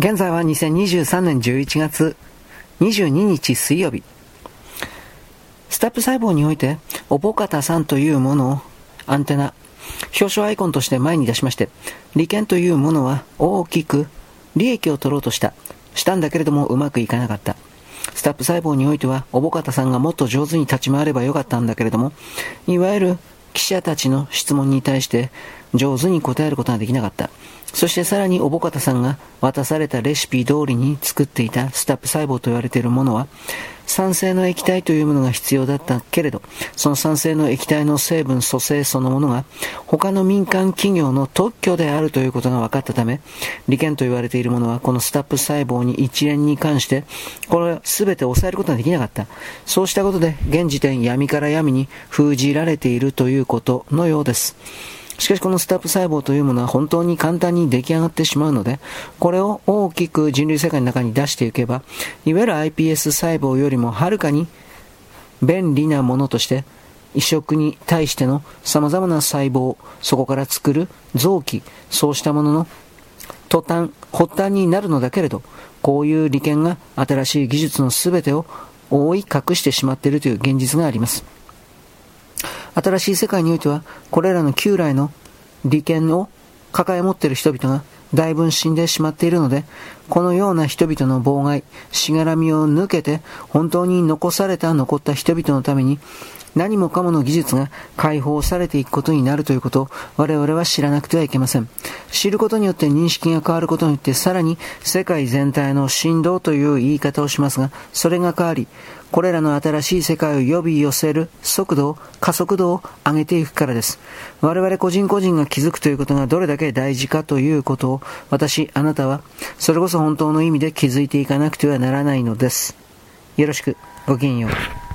現在は2023年11月22日水曜日。スタップ細胞において、おぼかたさんというものをアンテナ、表彰アイコンとして前に出しまして、利権というものは大きく利益を取ろうとした。したんだけれどもうまくいかなかった。スタップ細胞においては、おぼかたさんがもっと上手に立ち回ればよかったんだけれども、いわゆる記者たちの質問に対して上手に答えることができなかった。そしてさらにおぼかたさんが渡されたレシピ通りに作っていたスタップ細胞と言われているものは、酸性の液体というものが必要だったけれど、その酸性の液体の成分組成そのものが他の民間企業の特許であるということが分かったため、利権と言われているものはこのスタップ細胞に一連に関して、これを全て抑えることができなかった。そうしたことで現時点闇から闇に封じられているということのようです。しかしこのスタップ細胞というものは本当に簡単に出来上がってしまうので、これを大きく人類世界の中に出していけば、いわゆる iPS 細胞よりもはるかに便利なものとして、移植に対しての様々な細胞、そこから作る臓器、そうしたものの途端、発端になるのだけれど、こういう利権が新しい技術の全てを覆い隠してしまっているという現実があります。新しい世界においては、これらの旧来の利権を抱え持っている人々がだいぶ死んでしまっているので、このような人々の妨害、しがらみを抜けて、本当に残された残った人々のために、何もかもの技術が解放されていくことになるということを我々は知らなくてはいけません。知ることによって認識が変わることによってさらに世界全体の振動という言い方をしますが、それが変わり、これらの新しい世界を呼び寄せる速度を、加速度を上げていくからです。我々個人個人が気づくということがどれだけ大事かということを、私、あなたは、それこそ本当の意味で気づいていかなくてはならないのです。よろしく、ごきげんよう。